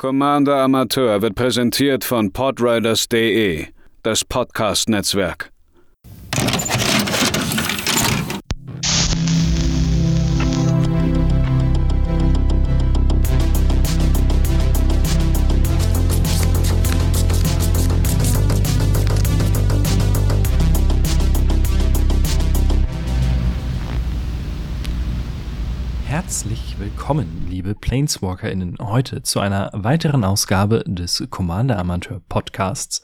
Commander Amateur wird präsentiert von podriders.de, das Podcast-Netzwerk. Herzlich willkommen, liebe PlaneswalkerInnen, heute zu einer weiteren Ausgabe des Commander Amateur Podcasts.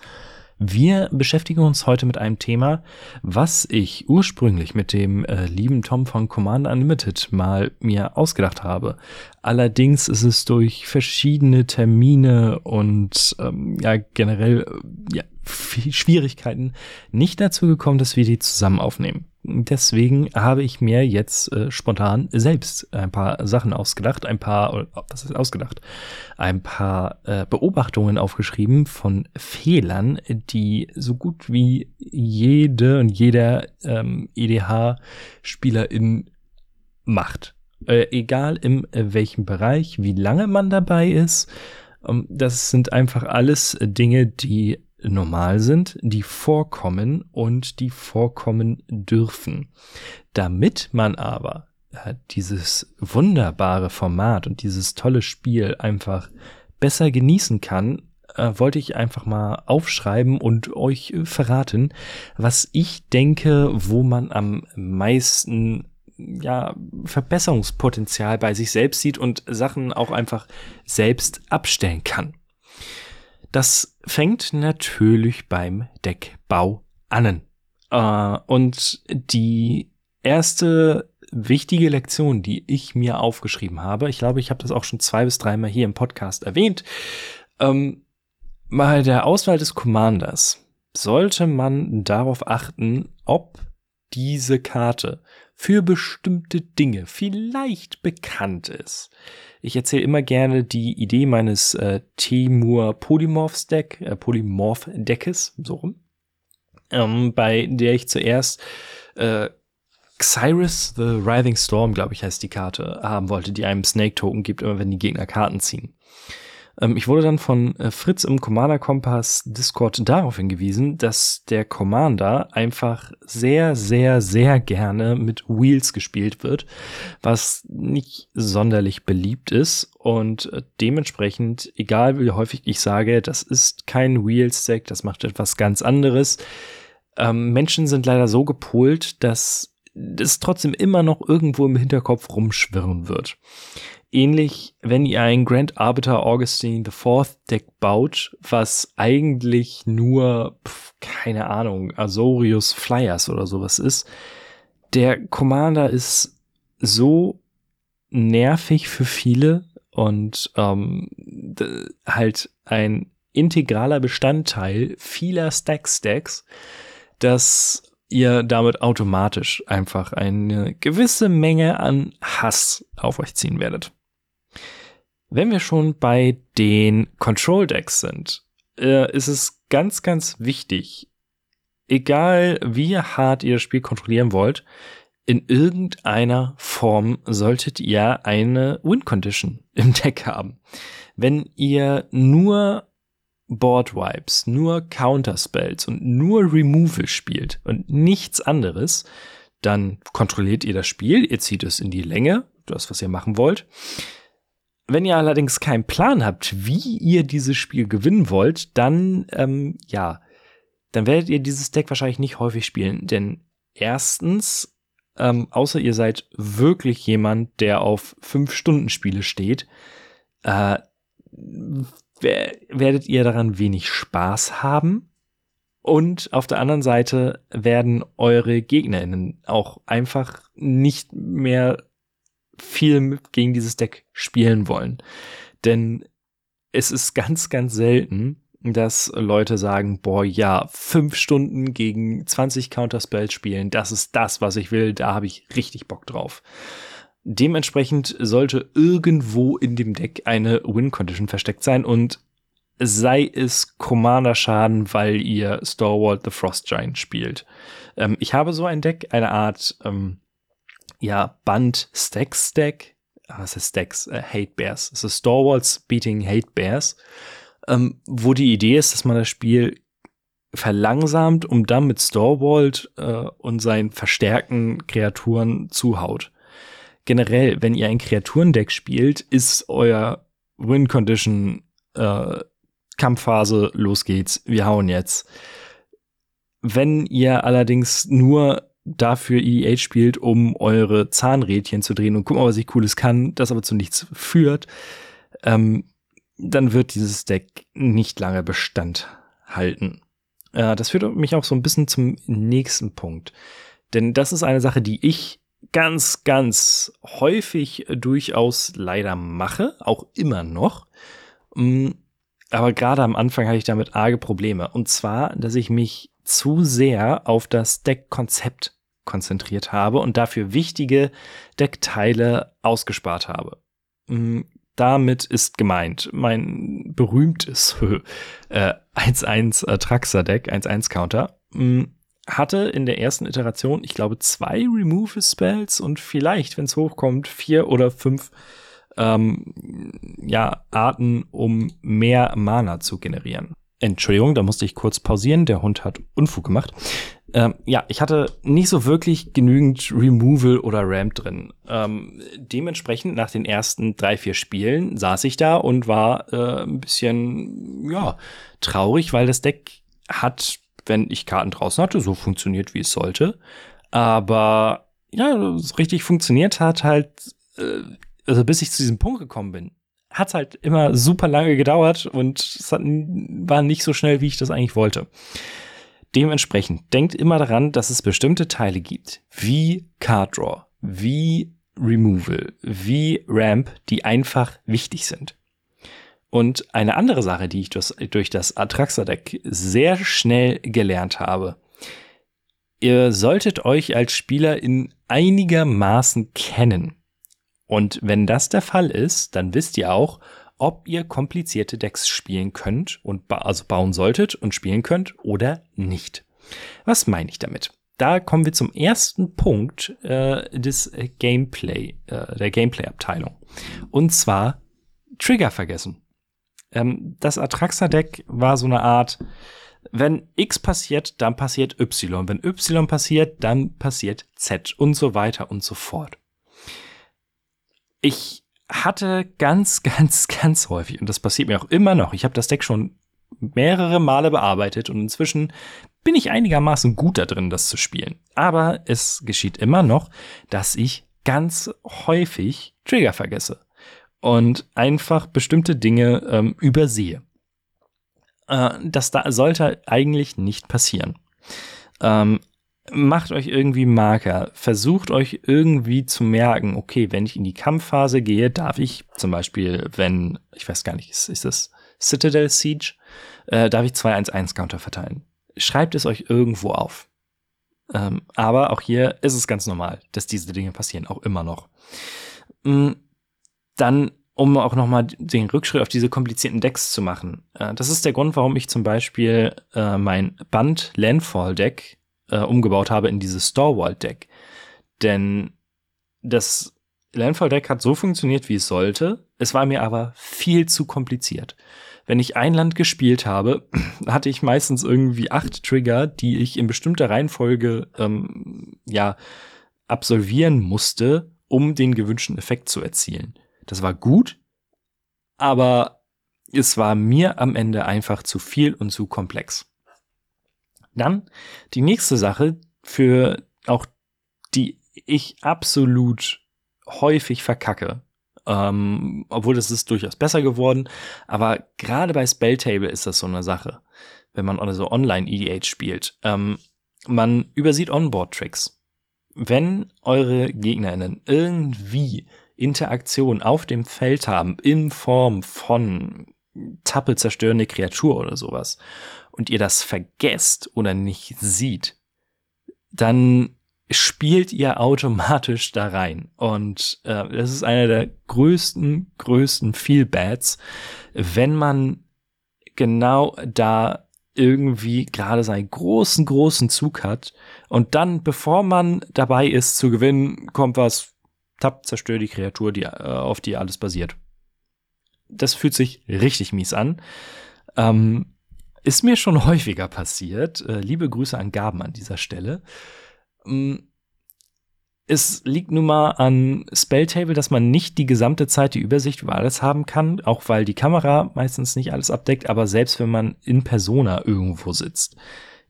Wir beschäftigen uns heute mit einem Thema, was ich ursprünglich mit dem äh, lieben Tom von Commander Unlimited mal mir ausgedacht habe. Allerdings ist es durch verschiedene Termine und ähm, ja generell äh, ja, Schwierigkeiten nicht dazu gekommen, dass wir die zusammen aufnehmen. Deswegen habe ich mir jetzt äh, spontan selbst ein paar Sachen ausgedacht, ein paar, was ist ausgedacht, ein paar äh, Beobachtungen aufgeschrieben von Fehlern, die so gut wie jede und jeder ähm, EDH-Spielerin macht. Äh, egal in äh, welchem Bereich, wie lange man dabei ist. Ähm, das sind einfach alles Dinge, die normal sind, die vorkommen und die vorkommen dürfen. Damit man aber äh, dieses wunderbare Format und dieses tolle Spiel einfach besser genießen kann, äh, wollte ich einfach mal aufschreiben und euch äh, verraten, was ich denke, wo man am meisten ja, Verbesserungspotenzial bei sich selbst sieht und Sachen auch einfach selbst abstellen kann. Das fängt natürlich beim Deckbau an. Äh, und die erste wichtige Lektion, die ich mir aufgeschrieben habe, ich glaube, ich habe das auch schon zwei bis dreimal hier im Podcast erwähnt, ähm, bei der Auswahl des Commanders sollte man darauf achten, ob diese Karte für bestimmte Dinge vielleicht bekannt ist. Ich erzähle immer gerne die Idee meines äh, Timur Polymorphs Deck, äh, Polymorph Deckes, so rum, ähm, bei der ich zuerst äh, Xyrus the Writhing Storm, glaube ich, heißt die Karte, haben wollte, die einem Snake Token gibt, immer wenn die Gegner Karten ziehen. Ähm, ich wurde dann von äh, Fritz im Commander Kompass Discord darauf hingewiesen, dass der Commander einfach sehr, sehr, sehr gerne mit Wheels gespielt wird, was nicht sonderlich beliebt ist und äh, dementsprechend, egal wie häufig ich sage, das ist kein Wheels-Deck, das macht etwas ganz anderes. Ähm, Menschen sind leider so gepolt, dass es trotzdem immer noch irgendwo im Hinterkopf rumschwirren wird ähnlich, wenn ihr ein Grand Arbiter Augustine IV Deck baut, was eigentlich nur, pf, keine Ahnung, Azorius Flyers oder sowas ist. Der Commander ist so nervig für viele und ähm, halt ein integraler Bestandteil vieler Stack-Stacks, dass ihr damit automatisch einfach eine gewisse Menge an Hass auf euch ziehen werdet. Wenn wir schon bei den Control Decks sind, äh, ist es ganz, ganz wichtig, egal wie hart ihr das Spiel kontrollieren wollt, in irgendeiner Form solltet ihr eine Win Condition im Deck haben. Wenn ihr nur Board Wipes, nur Counter Spells und nur Removal spielt und nichts anderes, dann kontrolliert ihr das Spiel, ihr zieht es in die Länge, das, was ihr machen wollt. Wenn ihr allerdings keinen Plan habt, wie ihr dieses Spiel gewinnen wollt, dann, ähm, ja, dann werdet ihr dieses Deck wahrscheinlich nicht häufig spielen. Denn erstens, ähm, außer ihr seid wirklich jemand, der auf 5-Stunden-Spiele steht, äh, werdet ihr daran wenig Spaß haben. Und auf der anderen Seite werden eure GegnerInnen auch einfach nicht mehr viel gegen dieses Deck spielen wollen. Denn es ist ganz, ganz selten, dass Leute sagen, boah, ja, fünf Stunden gegen 20 Counterspells spielen, das ist das, was ich will, da habe ich richtig Bock drauf. Dementsprechend sollte irgendwo in dem Deck eine Win-Condition versteckt sein und sei es Commander-Schaden, weil ihr Stalwart the Frost Giant spielt. Ähm, ich habe so ein Deck, eine Art ähm, ja, Band Stack Stack. ah, was heißt Decks? Äh, Hate Bears. Es ist Stalwarts beating Hate Bears, ähm, wo die Idee ist, dass man das Spiel verlangsamt, um dann mit Stalwart äh, und seinen verstärkten Kreaturen zuhaut. Generell, wenn ihr ein Kreaturendeck spielt, ist euer Win-Condition äh, Kampfphase, los geht's, wir hauen jetzt. Wenn ihr allerdings nur dafür EDH spielt, um eure Zahnrädchen zu drehen und gucken, was ich Cooles kann, das aber zu nichts führt, ähm, dann wird dieses Deck nicht lange Bestand halten. Äh, das führt mich auch so ein bisschen zum nächsten Punkt. Denn das ist eine Sache, die ich ganz, ganz häufig durchaus leider mache, auch immer noch. Mm, aber gerade am Anfang hatte ich damit arge Probleme. Und zwar, dass ich mich zu sehr auf das Deckkonzept konzentriert habe und dafür wichtige Deckteile ausgespart habe. Mm, damit ist gemeint mein berühmtes äh, 1-1 äh, Traxer-Deck, 1-1-Counter, mm, hatte in der ersten Iteration, ich glaube, zwei Remove-Spells und vielleicht, wenn es hochkommt, vier oder fünf ähm, ja, Arten, um mehr Mana zu generieren. Entschuldigung, da musste ich kurz pausieren. Der Hund hat Unfug gemacht. Ähm, ja, ich hatte nicht so wirklich genügend Removal oder Ramp drin. Ähm, dementsprechend nach den ersten drei, vier Spielen saß ich da und war äh, ein bisschen, ja, traurig, weil das Deck hat, wenn ich Karten draußen hatte, so funktioniert, wie es sollte. Aber ja, richtig funktioniert hat halt, äh, also bis ich zu diesem Punkt gekommen bin, hat halt immer super lange gedauert und es hat, war nicht so schnell, wie ich das eigentlich wollte. Dementsprechend denkt immer daran, dass es bestimmte Teile gibt, wie Card Draw, wie Removal, wie Ramp, die einfach wichtig sind. Und eine andere Sache, die ich durch, das Atraxa-Deck sehr schnell gelernt habe, ihr solltet euch als Spieler in einigermaßen kennen. Und wenn das der Fall ist, dann wisst ihr auch, ob ihr komplizierte Decks spielen könnt und ba also bauen solltet und spielen könnt oder nicht. Was meine ich damit? Da kommen wir zum ersten Punkt äh, des Gameplay, äh, der Gameplay-Abteilung. Und zwar Trigger vergessen. Ähm, das Atraxa-Deck war so eine Art, wenn X passiert, dann passiert Y. Wenn Y passiert, dann passiert Z und so weiter und so fort ich hatte ganz, ganz, ganz häufig, und das passiert mir auch immer noch, ich habe das Deck schon mehrere Male bearbeitet und inzwischen bin ich einigermaßen gut da drin, das zu spielen. Aber es geschieht immer noch, dass ich ganz häufig Trigger vergesse und einfach bestimmte Dinge ähm, übersehe. Äh, das da sollte eigentlich nicht passieren. Ähm, macht euch irgendwie Marker, versucht euch irgendwie zu merken, okay, wenn ich in die Kampfphase gehe, darf ich zum Beispiel, wenn, ich weiß gar nicht, ist, ist das Citadel Siege, äh, darf ich 2-1-1-Counter verteilen. Schreibt es euch irgendwo auf. Ähm, aber auch hier ist es ganz normal, dass diese Dinge passieren, auch immer noch. Mhm, dann, um auch nochmal den Rückschritt auf diese komplizierten Decks zu machen. Äh, das ist der Grund, warum ich zum Beispiel äh, mein Band Landfall Deck äh, umgebaut habe in dieses Storewall-Deck. Denn das Landfall-Deck hat so funktioniert, wie es sollte. Es war mir aber viel zu kompliziert. Wenn ich ein Land gespielt habe, hatte ich meistens irgendwie acht Trigger, die ich in bestimmter Reihenfolge ähm, ja absolvieren musste, um den gewünschten Effekt zu erzielen. Das war gut, aber es war mir am Ende einfach zu viel und zu komplex. Dann die nächste Sache, für auch die ich absolut häufig verkacke. Ähm, obwohl das ist durchaus besser geworden. Aber gerade bei Spelltable ist das so eine Sache. Wenn man also online EDH spielt. Ähm, man übersieht Onboard-Tricks. Wenn eure GegnerInnen irgendwie Interaktion auf dem Feld haben in Form von Tappe zerstörende Kreatur oder sowas und ihr das vergesst oder nicht sieht, dann spielt ihr automatisch da rein. Und äh, das ist einer der größten, größten Feelbads, wenn man genau da irgendwie gerade seinen großen, großen Zug hat und dann, bevor man dabei ist zu gewinnen, kommt was Tapp, zerstör die Kreatur, die, äh, auf die alles basiert. Das fühlt sich richtig mies an. Ähm, ist mir schon häufiger passiert. Äh, liebe Grüße an Gaben an dieser Stelle. Ähm, es liegt nun mal an Spelltable, dass man nicht die gesamte Zeit die Übersicht über alles haben kann, auch weil die Kamera meistens nicht alles abdeckt, aber selbst wenn man in Persona irgendwo sitzt,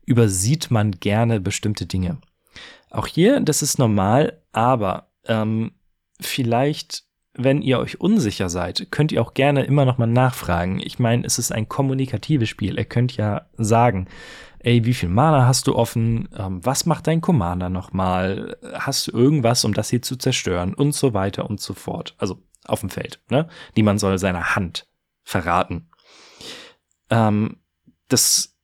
übersieht man gerne bestimmte Dinge. Auch hier, das ist normal, aber ähm, vielleicht, wenn ihr euch unsicher seid, könnt ihr auch gerne immer noch mal nachfragen. Ich meine, es ist ein kommunikatives Spiel. Ihr könnt ja sagen, ey, wie viel Mana hast du offen? Ähm, was macht dein Commander nochmal? Hast du irgendwas, um das hier zu zerstören? Und so weiter und so fort. Also auf dem Feld, ne? Niemand soll seine Hand verraten. Ähm, das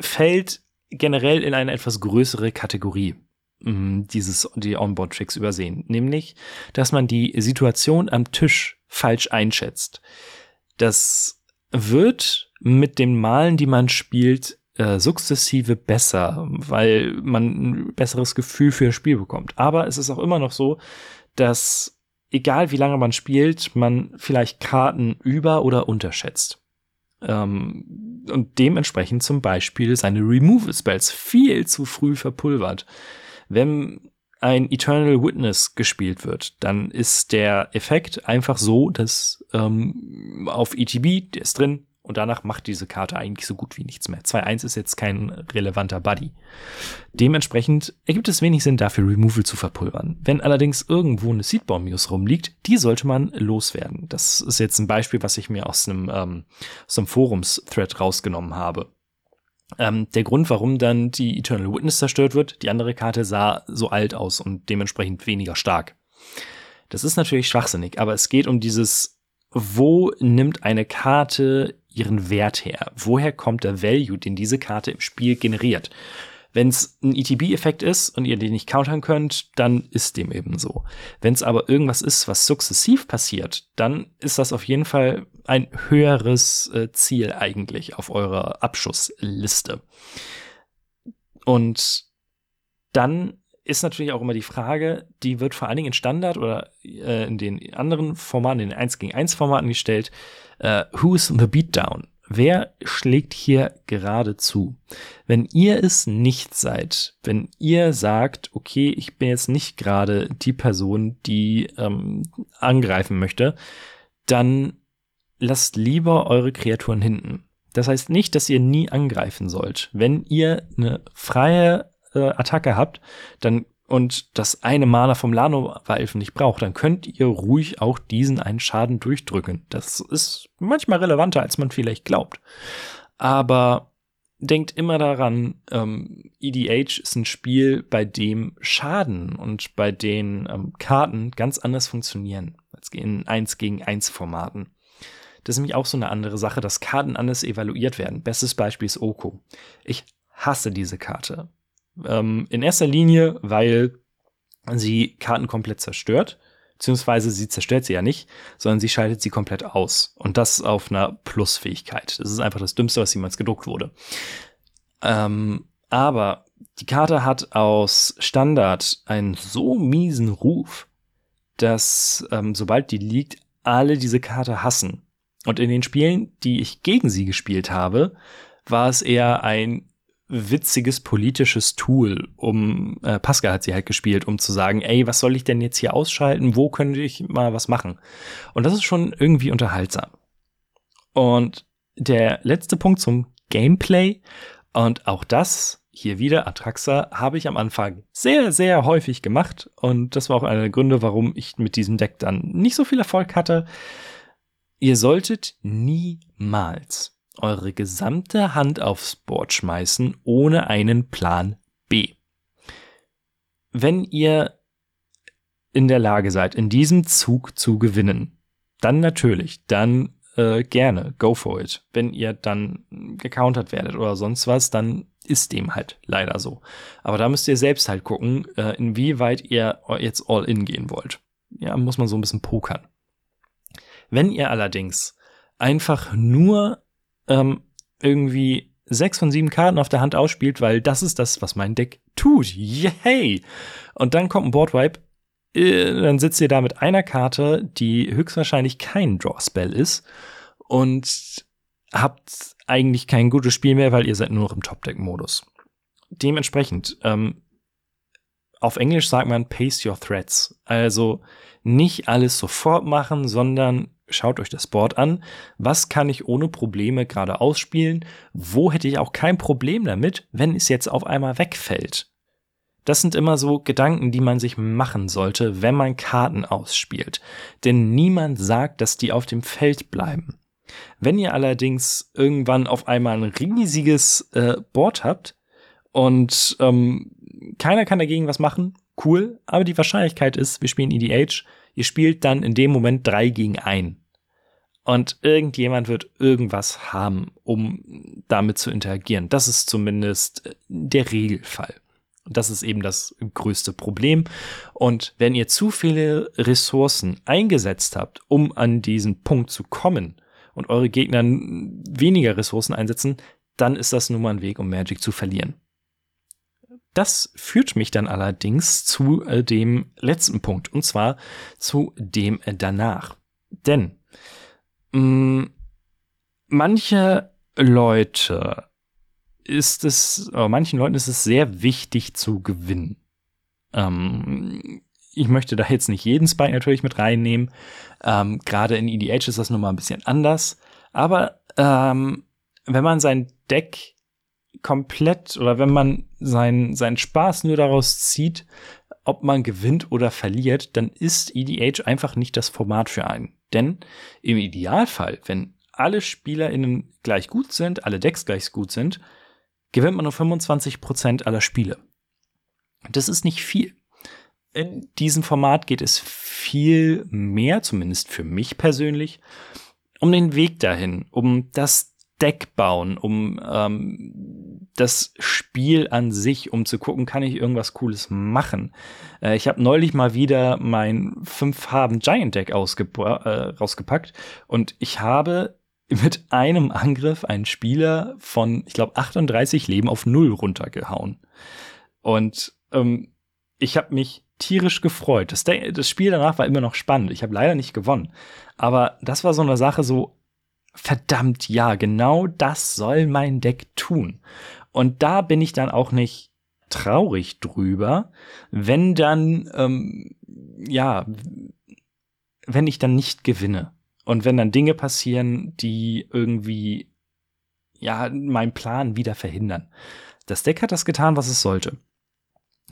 fällt generell in eine etwas größere Kategorie dieses die Onboard-Tricks übersehen, nämlich, dass man die Situation am Tisch falsch einschätzt. Das wird mit den Malen, die man spielt, äh, sukzessive besser, weil man ein besseres Gefühl für das Spiel bekommt. Aber es ist auch immer noch so, dass egal wie lange man spielt, man vielleicht Karten über- oder unterschätzt. Ähm, und dementsprechend zum Beispiel seine Removal Spells viel zu früh verpulvert. Wenn ein Eternal Witness gespielt wird, dann ist der Effekt einfach so, dass ähm, auf ETB, der ist drin, und danach macht diese Karte eigentlich so gut wie nichts mehr. 2-1 ist jetzt kein relevanter Buddy. Dementsprechend ergibt es wenig Sinn, dafür Removal zu verpulvern. Wenn allerdings irgendwo eine Seedbomb Muse rumliegt, die sollte man loswerden. Das ist jetzt ein Beispiel, was ich mir aus einem, ähm, aus einem Forums-Thread rausgenommen habe. Ähm, der Grund, warum dann die Eternal Witness zerstört wird, die andere Karte sah so alt aus und dementsprechend weniger stark. Das ist natürlich schwachsinnig, aber es geht um dieses, wo nimmt eine Karte ihren Wert her? Woher kommt der Value, den diese Karte im Spiel generiert? Wenn es ein ETB-Effekt ist und ihr den nicht countern könnt, dann ist dem eben so. Wenn es aber irgendwas ist, was sukzessiv passiert, dann ist das auf jeden Fall ein höheres äh, Ziel eigentlich auf eurer Abschussliste. Und dann ist natürlich auch immer die Frage, die wird vor allen Dingen in Standard oder äh, in den anderen Formaten, in den 1 gegen 1 Formaten gestellt. Äh, who's the beatdown? Wer schlägt hier gerade zu? Wenn ihr es nicht seid, wenn ihr sagt, okay, ich bin jetzt nicht gerade die Person, die ähm, angreifen möchte, dann lasst lieber eure Kreaturen hinten. Das heißt nicht, dass ihr nie angreifen sollt. Wenn ihr eine freie äh, Attacke habt, dann und das eine Mana vom Lano-Walfen nicht braucht, dann könnt ihr ruhig auch diesen einen Schaden durchdrücken. Das ist manchmal relevanter, als man vielleicht glaubt. Aber denkt immer daran, ähm, EDH ist ein Spiel, bei dem Schaden und bei den ähm, Karten ganz anders funktionieren als in 1 gegen 1 Formaten. Das ist nämlich auch so eine andere Sache, dass Karten anders evaluiert werden. Bestes Beispiel ist Oko. Ich hasse diese Karte. Ähm, in erster Linie, weil sie Karten komplett zerstört. Beziehungsweise sie zerstört sie ja nicht, sondern sie schaltet sie komplett aus. Und das auf einer Plusfähigkeit. Das ist einfach das Dümmste, was jemals gedruckt wurde. Ähm, aber die Karte hat aus Standard einen so miesen Ruf, dass ähm, sobald die liegt, alle diese Karte hassen. Und in den Spielen, die ich gegen sie gespielt habe, war es eher ein witziges politisches Tool, um äh, Pascal hat sie halt gespielt, um zu sagen, ey, was soll ich denn jetzt hier ausschalten? Wo könnte ich mal was machen? Und das ist schon irgendwie unterhaltsam. Und der letzte Punkt zum Gameplay und auch das hier wieder Atraxa habe ich am Anfang sehr sehr häufig gemacht und das war auch einer der Gründe, warum ich mit diesem Deck dann nicht so viel Erfolg hatte. Ihr solltet niemals eure gesamte Hand aufs Board schmeißen ohne einen Plan B. Wenn ihr in der Lage seid, in diesem Zug zu gewinnen, dann natürlich, dann äh, gerne, go for it. Wenn ihr dann gecountert werdet oder sonst was, dann ist dem halt leider so. Aber da müsst ihr selbst halt gucken, äh, inwieweit ihr jetzt all in gehen wollt. Ja, muss man so ein bisschen pokern. Wenn ihr allerdings einfach nur ähm, irgendwie sechs von sieben Karten auf der Hand ausspielt, weil das ist das, was mein Deck tut. Yay! Und dann kommt ein Boardwipe, äh, dann sitzt ihr da mit einer Karte, die höchstwahrscheinlich kein Draw-Spell ist und habt eigentlich kein gutes Spiel mehr, weil ihr seid nur noch im Top-Deck-Modus. Dementsprechend, ähm, auf Englisch sagt man pace your threats. Also nicht alles sofort machen, sondern schaut euch das Board an. Was kann ich ohne Probleme gerade ausspielen? Wo hätte ich auch kein Problem damit, wenn es jetzt auf einmal wegfällt? Das sind immer so Gedanken, die man sich machen sollte, wenn man Karten ausspielt. Denn niemand sagt, dass die auf dem Feld bleiben. Wenn ihr allerdings irgendwann auf einmal ein riesiges äh, Board habt und ähm, keiner kann dagegen was machen, cool, aber die Wahrscheinlichkeit ist, wir spielen EDH, ihr spielt dann in dem Moment drei gegen ein. Und irgendjemand wird irgendwas haben, um damit zu interagieren. Das ist zumindest der Regelfall. Das ist eben das größte Problem. Und wenn ihr zu viele Ressourcen eingesetzt habt, um an diesen Punkt zu kommen und eure Gegner weniger Ressourcen einsetzen, dann ist das nun mal ein Weg, um Magic zu verlieren. Das führt mich dann allerdings zu äh, dem letzten Punkt, und zwar zu dem äh, danach. Denn mh, mm, manche Leute ist es, oder manchen Leuten ist es sehr wichtig zu gewinnen. Ähm, ich möchte da jetzt nicht jeden Spike natürlich mit reinnehmen. Ähm, Gerade in EDH ist das nun mal ein bisschen anders. Aber ähm, wenn man sein Deck komplett oder wenn man seinen sein Spaß nur daraus zieht, ob man gewinnt oder verliert, dann ist EDH einfach nicht das Format für einen. Denn im Idealfall, wenn alle SpielerInnen gleich gut sind, alle Decks gleich gut sind, gewinnt man nur 25% aller Spiele. Das ist nicht viel. In diesem Format geht es viel mehr, zumindest für mich persönlich, um den Weg dahin, um das Deck bauen, um ähm, das Spiel an sich, um zu gucken, kann ich irgendwas Cooles machen. Äh, ich habe neulich mal wieder mein fünf Farben Giant Deck äh, rausgepackt und ich habe mit einem Angriff einen Spieler von, ich glaube, 38 Leben auf null runtergehauen. Und ähm, ich habe mich tierisch gefreut. Das, das Spiel danach war immer noch spannend. Ich habe leider nicht gewonnen. Aber das war so eine Sache, so, verdammt, ja, genau das soll mein Deck tun. Und da bin ich dann auch nicht traurig drüber, wenn dann, ähm, ja, wenn ich dann nicht gewinne. Und wenn dann Dinge passieren, die irgendwie, ja, meinen Plan wieder verhindern. Das Deck hat das getan, was es sollte.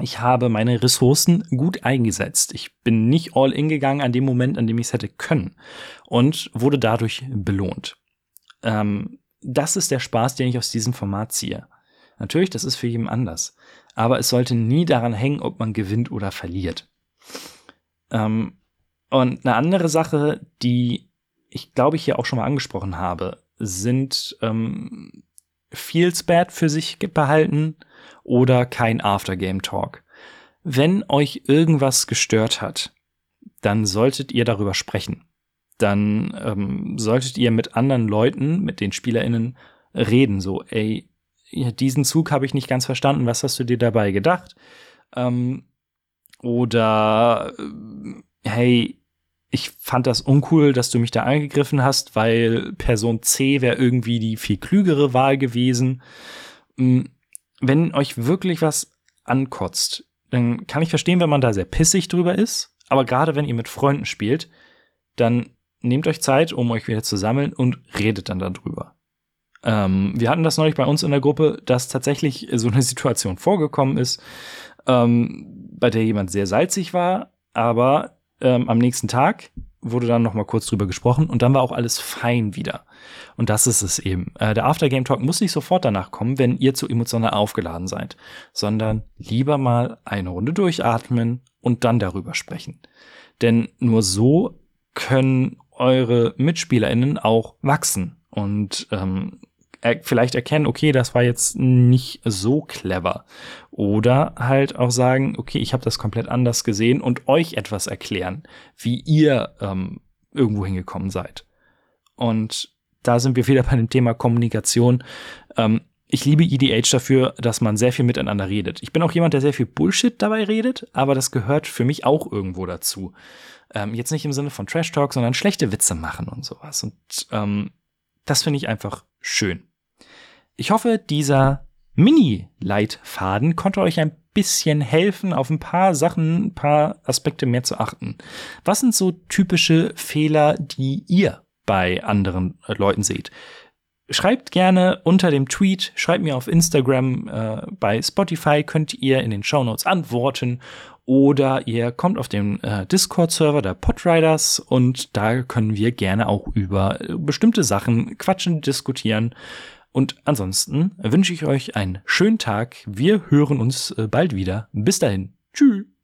Ich habe meine Ressourcen gut eingesetzt. Ich bin nicht all in gegangen an dem Moment, an dem ich es hätte können und wurde dadurch belohnt. Ähm, das ist der Spaß, den ich aus diesem Format ziehe. Natürlich, das ist für jeden anders. Aber es sollte nie daran hängen, ob man gewinnt oder verliert. Ähm, und eine andere Sache, die ich glaube ich hier auch schon mal angesprochen habe, sind ähm, Feels Bad für sich behalten oder kein Aftergame Talk. Wenn euch irgendwas gestört hat, dann solltet ihr darüber sprechen. Dann ähm, solltet ihr mit anderen Leuten, mit den SpielerInnen reden. So, ey, diesen Zug habe ich nicht ganz verstanden. Was hast du dir dabei gedacht? Ähm, oder äh, hey, ich fand das uncool, dass du mich da angegriffen hast, weil Person C wäre irgendwie die viel klügere Wahl gewesen. Mm, wenn euch wirklich was ankotzt, dann kann ich verstehen, wenn man da sehr pissig drüber ist. Aber gerade wenn ihr mit Freunden spielt, dann nehmt euch Zeit, um euch wieder zu sammeln und redet dann darüber. Ähm, wir hatten das neulich bei uns in der Gruppe, dass tatsächlich so eine Situation vorgekommen ist, ähm, bei der jemand sehr salzig war, aber ähm, am nächsten Tag wurde dann noch mal kurz drüber gesprochen und dann war auch alles fein wieder. Und das ist es eben. Äh, der Aftergame Talk muss nicht sofort danach kommen, wenn ihr zu emotional aufgeladen seid, sondern lieber mal eine Runde durchatmen und dann darüber sprechen. Denn nur so können eure MitspielerInnen auch wachsen und ähm, vielleicht erkennen, okay, das war jetzt nicht so clever. Oder halt auch sagen, okay, ich habe das komplett anders gesehen und euch etwas erklären, wie ihr ähm, irgendwo hingekommen seid. Und da sind wir wieder bei dem Thema Kommunikation. Ähm, ich liebe EDH dafür, dass man sehr viel miteinander redet. Ich bin auch jemand, der sehr viel Bullshit dabei redet, aber das gehört für mich auch irgendwo dazu. Ähm, jetzt nicht im Sinne von Trash Talk, sondern schlechte Witze machen und sowas. Und ähm, das finde ich einfach schön. Ich hoffe, dieser Mini-Leitfaden konnte euch ein bisschen helfen, auf ein paar Sachen, ein paar Aspekte mehr zu achten. Was sind so typische Fehler, die ihr bei anderen Leuten seht? Schreibt gerne unter dem Tweet, schreibt mir auf Instagram, äh, bei Spotify könnt ihr in den Show Notes antworten oder ihr kommt auf den äh, Discord-Server der Podriders und da können wir gerne auch über äh, bestimmte Sachen quatschen, diskutieren. Und ansonsten wünsche ich euch einen schönen Tag. Wir hören uns äh, bald wieder. Bis dahin. Tschüss.